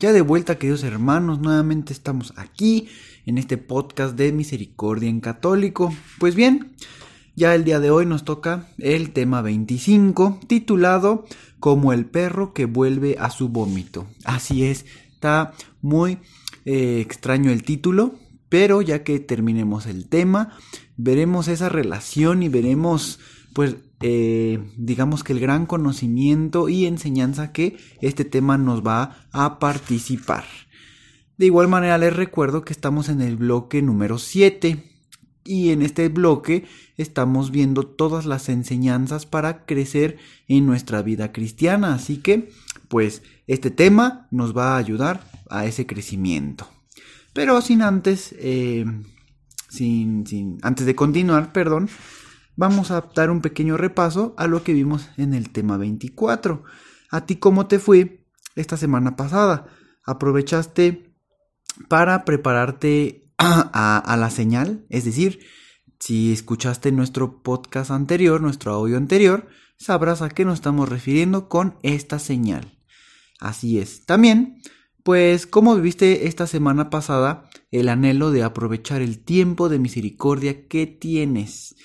Ya de vuelta, queridos hermanos, nuevamente estamos aquí en este podcast de Misericordia en Católico. Pues bien, ya el día de hoy nos toca el tema 25, titulado Como el perro que vuelve a su vómito. Así es, está muy eh, extraño el título, pero ya que terminemos el tema, veremos esa relación y veremos, pues, eh, digamos que el gran conocimiento y enseñanza que este tema nos va a participar. De igual manera les recuerdo que estamos en el bloque número 7 y en este bloque estamos viendo todas las enseñanzas para crecer en nuestra vida cristiana. Así que, pues, este tema nos va a ayudar a ese crecimiento. Pero sin antes, eh, sin, sin, antes de continuar, perdón, vamos a dar un pequeño repaso a lo que vimos en el tema 24. ¿A ti cómo te fue esta semana pasada? ¿Aprovechaste para prepararte a, a, la señal? Es decir, si escuchaste nuestro podcast anterior, nuestro audio anterior, sabrás a qué nos estamos refiriendo con esta señal. Así es. También pues, ¿cómo viviste esta semana pasada el anhelo de aprovechar el tiempo de misericordia que tienes?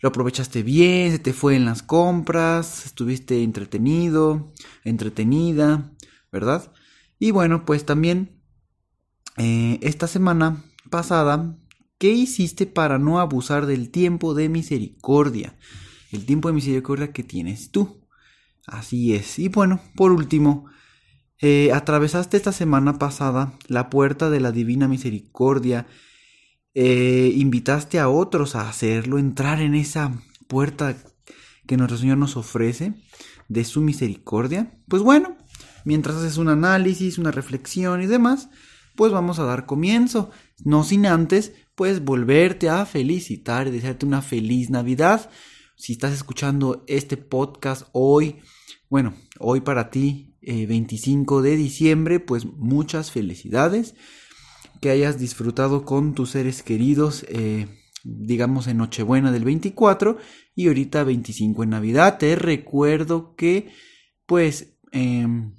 ¿Lo aprovechaste bien? ¿Se te fue en las compras? ¿Estuviste entretenido? ¿Entretenida? ¿Verdad? Y bueno, pues también eh, esta semana pasada, ¿qué hiciste para no abusar del tiempo de misericordia? El tiempo de misericordia que tienes tú. Así es. Y bueno, por último, eh, atravesaste esta semana pasada la puerta de la divina misericordia, eh, invitaste a otros a hacerlo, entrar en esa puerta que nuestro Señor nos ofrece de su misericordia. Pues bueno, mientras haces un análisis, una reflexión y demás, pues vamos a dar comienzo, no sin antes, pues volverte a felicitar y desearte una feliz Navidad. Si estás escuchando este podcast hoy, bueno, hoy para ti 25 eh, de diciembre, pues muchas felicidades, que hayas disfrutado con tus seres queridos, eh, digamos en Nochebuena del 24 y ahorita 25 en Navidad. Te recuerdo que, pues, em,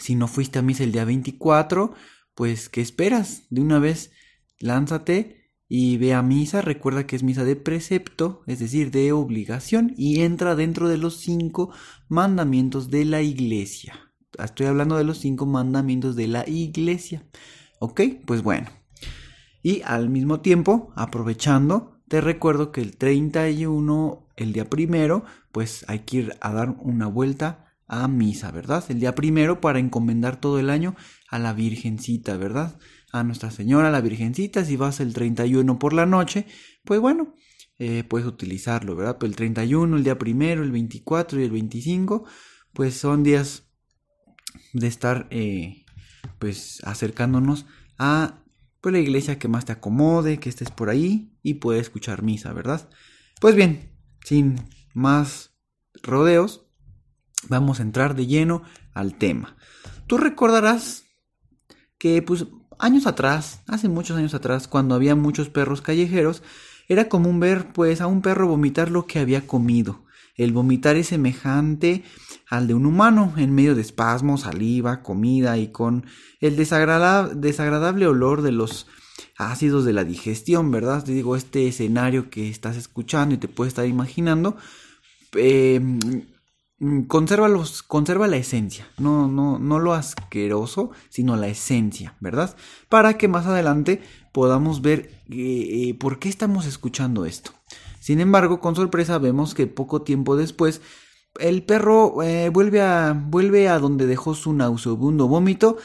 si no fuiste a misa el día 24, pues, ¿qué esperas? De una vez, lánzate y ve a misa, recuerda que es misa de precepto, es decir, de obligación, y entra dentro de los cinco mandamientos de la iglesia. Estoy hablando de los cinco mandamientos de la iglesia. ¿Ok? Pues bueno. Y al mismo tiempo, aprovechando, te recuerdo que el 31, el día primero, pues hay que ir a dar una vuelta a misa, ¿verdad? El día primero para encomendar todo el año a la Virgencita, ¿verdad? a Nuestra Señora, la Virgencita, si vas el 31 por la noche, pues bueno, eh, puedes utilizarlo, ¿verdad? Pues el 31, el día primero, el 24 y el 25, pues son días de estar, eh, pues, acercándonos a pues, la iglesia que más te acomode, que estés por ahí y puedes escuchar misa, ¿verdad? Pues bien, sin más rodeos, vamos a entrar de lleno al tema. Tú recordarás que pues Años atrás, hace muchos años atrás, cuando había muchos perros callejeros, era común ver pues a un perro vomitar lo que había comido. El vomitar es semejante al de un humano, en medio de espasmos, saliva, comida y con el desagradable olor de los ácidos de la digestión, ¿verdad? Te digo, este escenario que estás escuchando y te puedes estar imaginando, conserva, los, conserva la esencia, no, no, no lo asqueroso, sino la esencia, ¿verdad? Para que más adelante podamos ver eh, eh, por qué estamos escuchando esto. Sin embargo, con sorpresa vemos que poco tiempo después el perro eh, vuelve, a, vuelve a donde dejó su nauseabundo vómito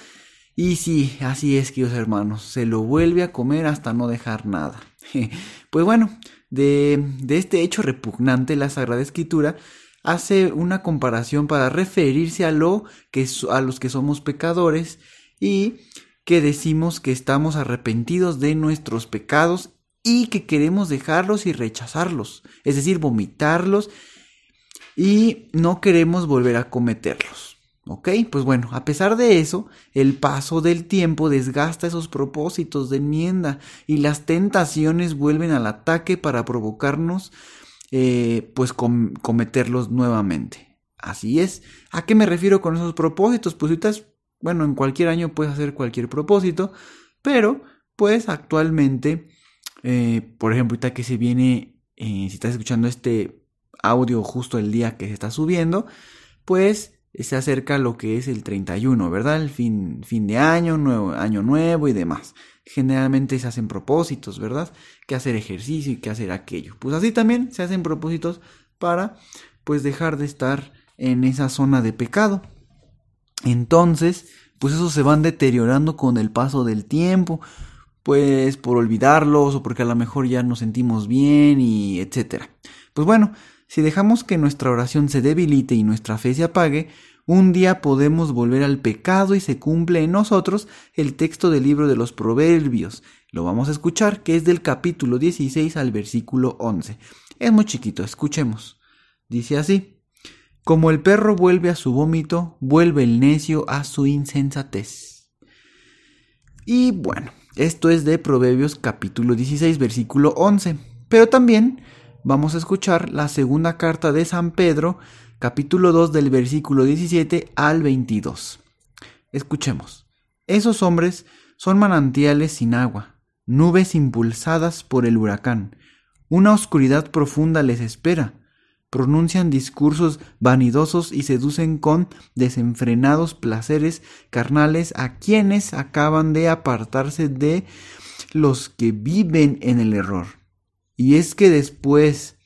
y sí, así es, queridos hermanos, se lo vuelve a comer hasta no dejar nada. pues bueno, de, de este hecho repugnante, la Sagrada Escritura hace una comparación para referirse a lo que a los que somos pecadores y que decimos que estamos arrepentidos de nuestros pecados y que queremos dejarlos y rechazarlos, es decir, vomitarlos y no queremos volver a cometerlos. ¿Ok? Pues bueno, a pesar de eso, el paso del tiempo desgasta esos propósitos de enmienda y las tentaciones vuelven al ataque para provocarnos, eh, pues, cometerlos nuevamente. Así es. ¿A qué me refiero con esos propósitos? Pues ahorita, bueno, en cualquier año puedes hacer cualquier propósito, pero, pues, actualmente, eh, por ejemplo, ahorita que se viene, eh, si estás escuchando este audio justo el día que se está subiendo, pues se acerca lo que es el 31, ¿verdad? El fin, fin de año, nuevo, año nuevo y demás. Generalmente se hacen propósitos, ¿verdad? Que hacer ejercicio y que hacer aquello. Pues así también se hacen propósitos para pues dejar de estar en esa zona de pecado. Entonces, pues esos se van deteriorando con el paso del tiempo, pues por olvidarlos o porque a lo mejor ya nos sentimos bien y etcétera. Pues bueno, si dejamos que nuestra oración se debilite y nuestra fe se apague, un día podemos volver al pecado y se cumple en nosotros el texto del libro de los Proverbios. Lo vamos a escuchar, que es del capítulo 16 al versículo 11. Es muy chiquito, escuchemos. Dice así, Como el perro vuelve a su vómito, vuelve el necio a su insensatez. Y bueno, esto es de Proverbios capítulo 16, versículo 11. Pero también vamos a escuchar la segunda carta de San Pedro, capítulo 2 del versículo 17 al 22. Escuchemos. Esos hombres son manantiales sin agua, nubes impulsadas por el huracán. Una oscuridad profunda les espera. Pronuncian discursos vanidosos y seducen con desenfrenados placeres carnales a quienes acaban de apartarse de los que viven en el error. Y es que después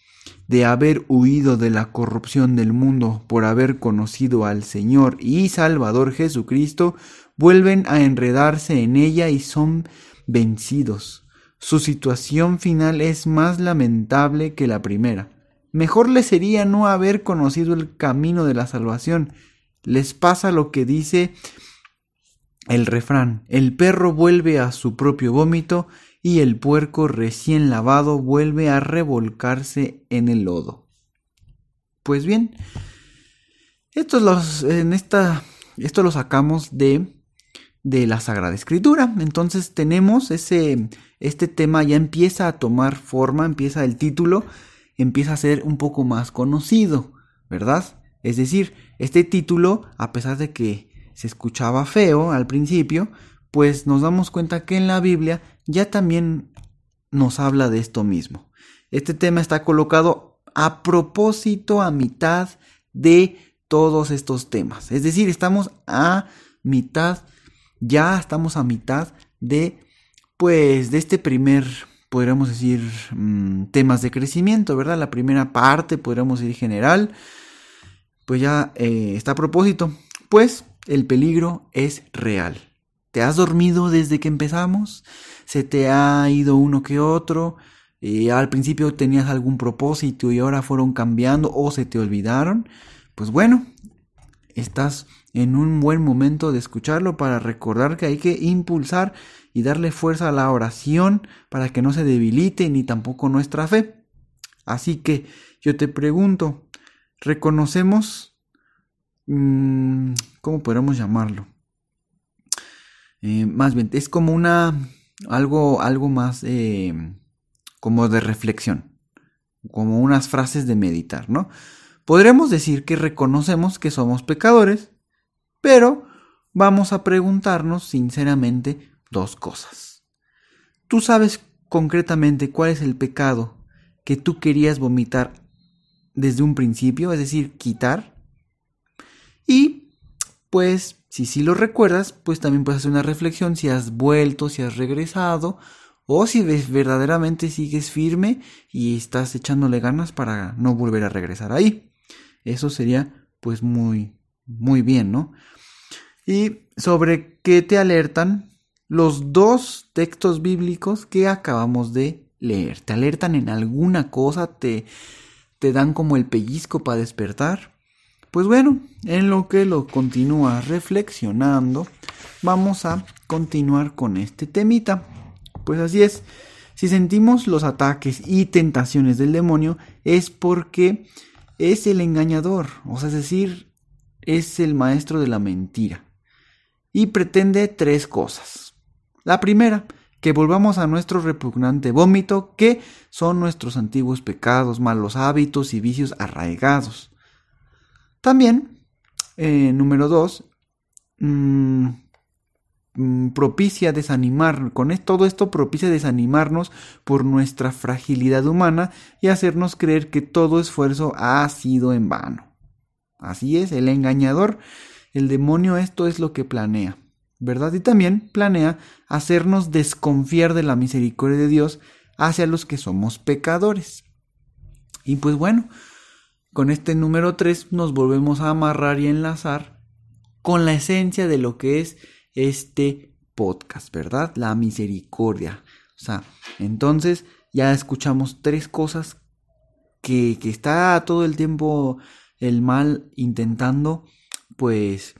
de haber huido de la corrupción del mundo por haber conocido al Señor y Salvador Jesucristo, vuelven a enredarse en ella y son vencidos. Su situación final es más lamentable que la primera. Mejor les sería no haber conocido el camino de la salvación. Les pasa lo que dice el refrán, el perro vuelve a su propio vómito y el puerco recién lavado vuelve a revolcarse en el lodo. Pues bien, esto, lo sacamos de, de la Sagrada Escritura. Entonces tenemos ese, este tema ya empieza a tomar forma, empieza el título, empieza a ser un poco más conocido, ¿verdad? Es decir, este título, a pesar de que se escuchaba feo al principio, pues nos damos cuenta que en la Biblia ya también nos habla de esto mismo. Este tema está colocado a propósito a mitad de todos estos temas. Es decir, estamos a mitad, ya estamos a mitad de, pues, de este primer, podríamos decir, mm, temas de crecimiento, ¿verdad? La primera parte, podríamos decir general, pues ya eh, está a propósito. Pues el peligro es real. ¿Te has dormido desde que empezamos? ¿Se te ha ido uno que otro? Eh, al principio tenías algún propósito y ahora fueron cambiando o se te olvidaron. Pues bueno, estás en un buen momento de escucharlo para recordar que hay que impulsar y darle fuerza a la oración para que no se debilite ni tampoco nuestra fe. Así que yo te pregunto, ¿reconocemos, mm, cómo podemos llamarlo? Eh, más bien, es como una, algo, algo más eh, como de reflexión, como unas frases de meditar, ¿no? Podremos decir que reconocemos que somos pecadores, pero vamos a preguntarnos sinceramente dos cosas. ¿Tú sabes concretamente cuál es el pecado que tú querías vomitar desde un principio, es decir, quitar? Y pues si sí lo recuerdas, pues también puedes hacer una reflexión si has vuelto, si has regresado, o si verdaderamente sigues firme y estás echándole ganas para no volver a regresar ahí. Eso sería pues muy, muy bien, ¿no? Y sobre qué te alertan los dos textos bíblicos que acabamos de leer. Te alertan en alguna cosa, te, te dan como el pellizco para despertar. Pues bueno, en lo que lo continúas reflexionando, vamos a continuar con este temita. Pues así es, si sentimos los ataques y tentaciones del demonio es porque es el engañador, o sea, es decir, es el maestro de la mentira. Y pretende tres cosas. La primera, que volvamos a nuestro repugnante vómito, que son nuestros antiguos pecados, malos hábitos y vicios arraigados. También, eh, número dos, mm, mm, propicia desanimar, con todo esto propicia desanimarnos por nuestra fragilidad humana y hacernos creer que todo esfuerzo ha sido en vano. Así es, el engañador, el demonio esto es lo que planea. ¿Verdad? Y también planea hacernos desconfiar de la misericordia de Dios hacia los que somos pecadores. Y pues bueno, con este número 3 nos volvemos a amarrar y enlazar con la esencia de lo que es este podcast, ¿verdad? La misericordia. O sea, entonces ya escuchamos tres cosas que, que está todo el tiempo el mal intentando, pues,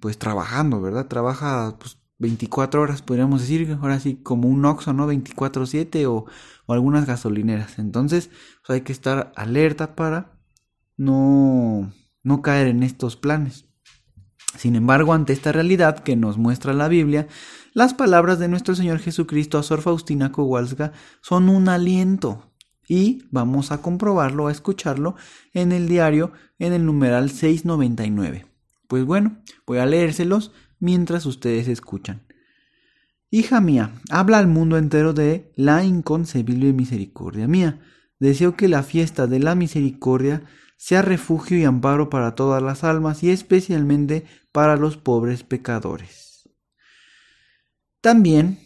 pues trabajando, ¿verdad? Trabaja pues 24 horas, podríamos decir, ahora sí como un Oxxo, ¿no? 24/7 o, o algunas gasolineras. Entonces, pues hay que estar alerta para no, no caer en estos planes. Sin embargo, ante esta realidad que nos muestra la Biblia, las palabras de nuestro Señor Jesucristo a Sor Faustina Kowalska son un aliento. Y vamos a comprobarlo, a escucharlo en el diario en el numeral 699. Pues bueno, voy a leérselos mientras ustedes escuchan. Hija mía, habla al mundo entero de la inconcebible misericordia mía. Deseo que la fiesta de la misericordia sea refugio y amparo para todas las almas y especialmente para los pobres pecadores. También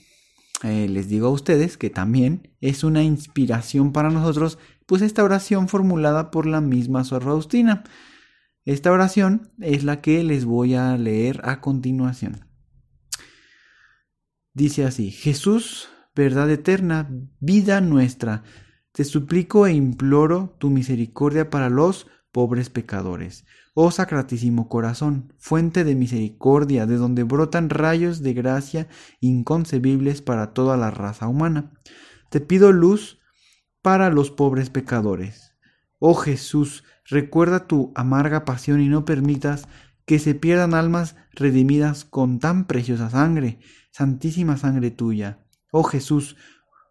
eh, les digo a ustedes que también es una inspiración para nosotros, pues esta oración formulada por la misma Sor Faustina. Esta oración es la que les voy a leer a continuación. Dice así, Jesús, verdad eterna, vida nuestra, te suplico e imploro tu misericordia para los pobres pecadores. Oh Sacratísimo Corazón, fuente de misericordia, de donde brotan rayos de gracia inconcebibles para toda la raza humana. Te pido luz para los pobres pecadores. Oh Jesús, Recuerda tu amarga pasión y no permitas que se pierdan almas redimidas con tan preciosa sangre, santísima sangre tuya. Oh Jesús,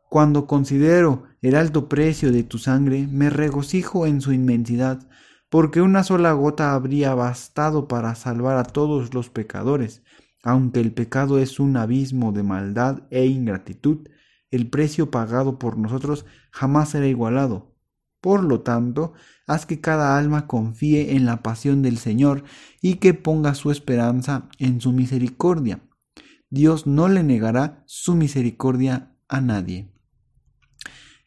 cuando considero el alto precio de tu sangre, me regocijo en su inmensidad, porque una sola gota habría bastado para salvar a todos los pecadores. Aunque el pecado es un abismo de maldad e ingratitud, el precio pagado por nosotros jamás será igualado. Por lo tanto, haz que cada alma confíe en la pasión del Señor y que ponga su esperanza en su misericordia. Dios no le negará su misericordia a nadie.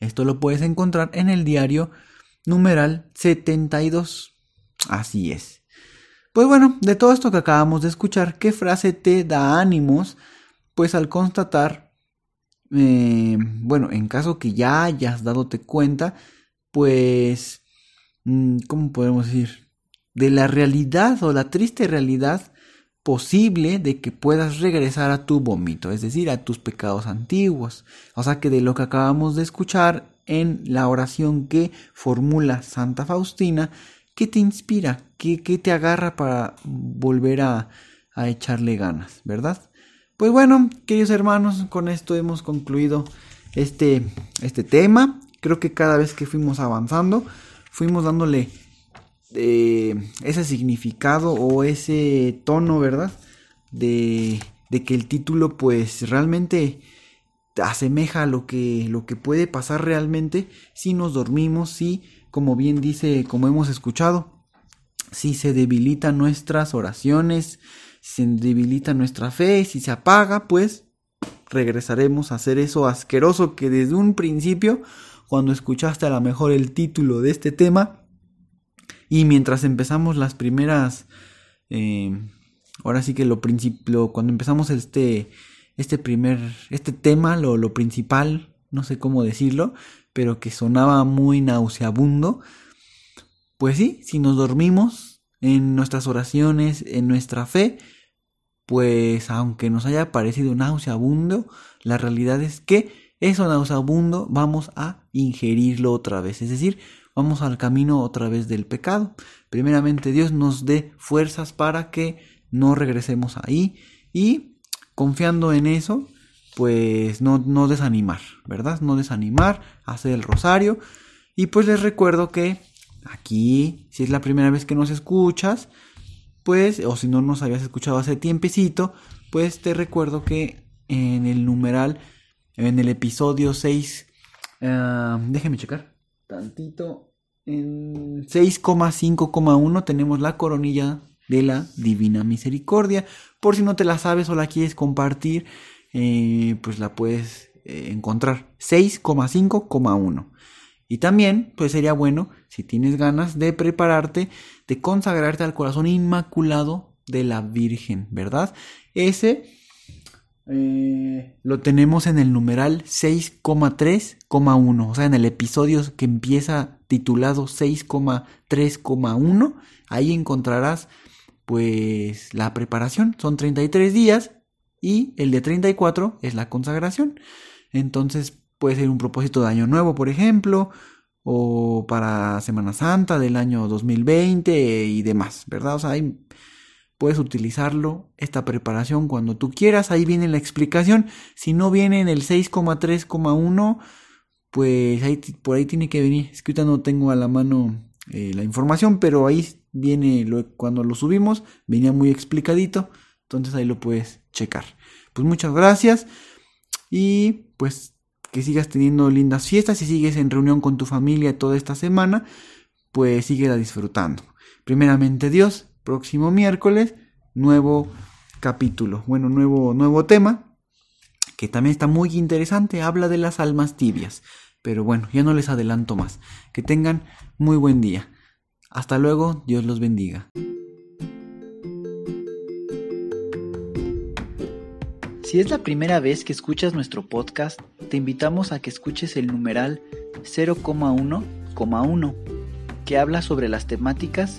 Esto lo puedes encontrar en el diario numeral 72. Así es. Pues bueno, de todo esto que acabamos de escuchar, ¿qué frase te da ánimos? Pues al constatar, eh, bueno, en caso que ya hayas dadote cuenta, pues, mm, ¿cómo podemos decir? De la realidad o la triste realidad posible de que puedas regresar a tu vómito, es decir, a tus pecados antiguos. O sea que de lo que acabamos de escuchar en la oración que formula Santa Faustina, ¿qué te inspira? ¿Qué, te agarra para volver a, a echarle ganas, verdad? Pues bueno, queridos hermanos, con esto hemos concluido este, este tema creo que cada vez que fuimos avanzando, fuimos dándole eh, ese significado o ese tono, ¿verdad? De, de, que el título pues realmente asemeja a lo que, lo que puede pasar realmente si nos dormimos, si, como bien dice, como hemos escuchado, si se debilitan nuestras oraciones, si se debilita nuestra fe, si se apaga, pues regresaremos a hacer eso asqueroso que desde un principio cuando escuchaste a lo mejor el título de este tema. Y mientras empezamos las primeras, eh, ahora sí que lo principio, cuando empezamos este, este primer, este tema, lo, lo principal, no sé cómo decirlo, pero que sonaba muy nauseabundo, pues sí, si nos dormimos en nuestras oraciones, en nuestra fe, pues aunque nos haya parecido nauseabundo, la realidad es que eso nauseabundo vamos a ingerirlo otra vez, es decir, vamos al camino otra vez del pecado. Primeramente Dios nos dé fuerzas para que no regresemos ahí y confiando en eso, pues no, no desanimar, ¿verdad? No desanimar, hacer el rosario. Y pues les recuerdo que aquí, si es la primera vez que nos escuchas, pues, o si no nos habías escuchado hace tiempecito, pues te recuerdo que en el numeral, en el episodio 6, uh, déjeme checar, tantito, en 6,5,1 tenemos la coronilla de la Divina Misericordia. Por si no te la sabes o la quieres compartir, eh, pues la puedes eh, encontrar 6,5,1. Y también, pues sería bueno, si tienes ganas de prepararte, de consagrarte al corazón inmaculado de la Virgen, ¿verdad? Ese eh, lo tenemos en el numeral 6,3,1, o sea, en el episodio que empieza titulado 6,3,1, ahí encontrarás pues la preparación, son 33 días y el de 34 es la consagración. Entonces puede ser un propósito de año nuevo, por ejemplo, o para Semana Santa del año 2020 y demás, ¿verdad? O sea, ahí puedes utilizarlo, esta preparación cuando tú quieras, ahí viene la explicación. Si no viene en el 6,3,1, pues ahí, por ahí tiene que venir. Es que ahorita no tengo a la mano eh, la información, pero ahí viene cuando lo subimos, venía muy explicadito, entonces ahí lo puedes checar. Pues muchas gracias y pues que sigas teniendo lindas fiestas y sigues en reunión con tu familia toda esta semana, pues síguela disfrutando. Primeramente Dios, próximo miércoles, nuevo capítulo, bueno, nuevo, nuevo tema, que también está muy interesante, habla de las almas tibias. Pero bueno, ya no les adelanto más. Que tengan muy buen día. Hasta luego, Dios los bendiga. Si es la primera vez que escuchas nuestro podcast, te invitamos a que escuches el numeral 0,1,1, que habla sobre las temáticas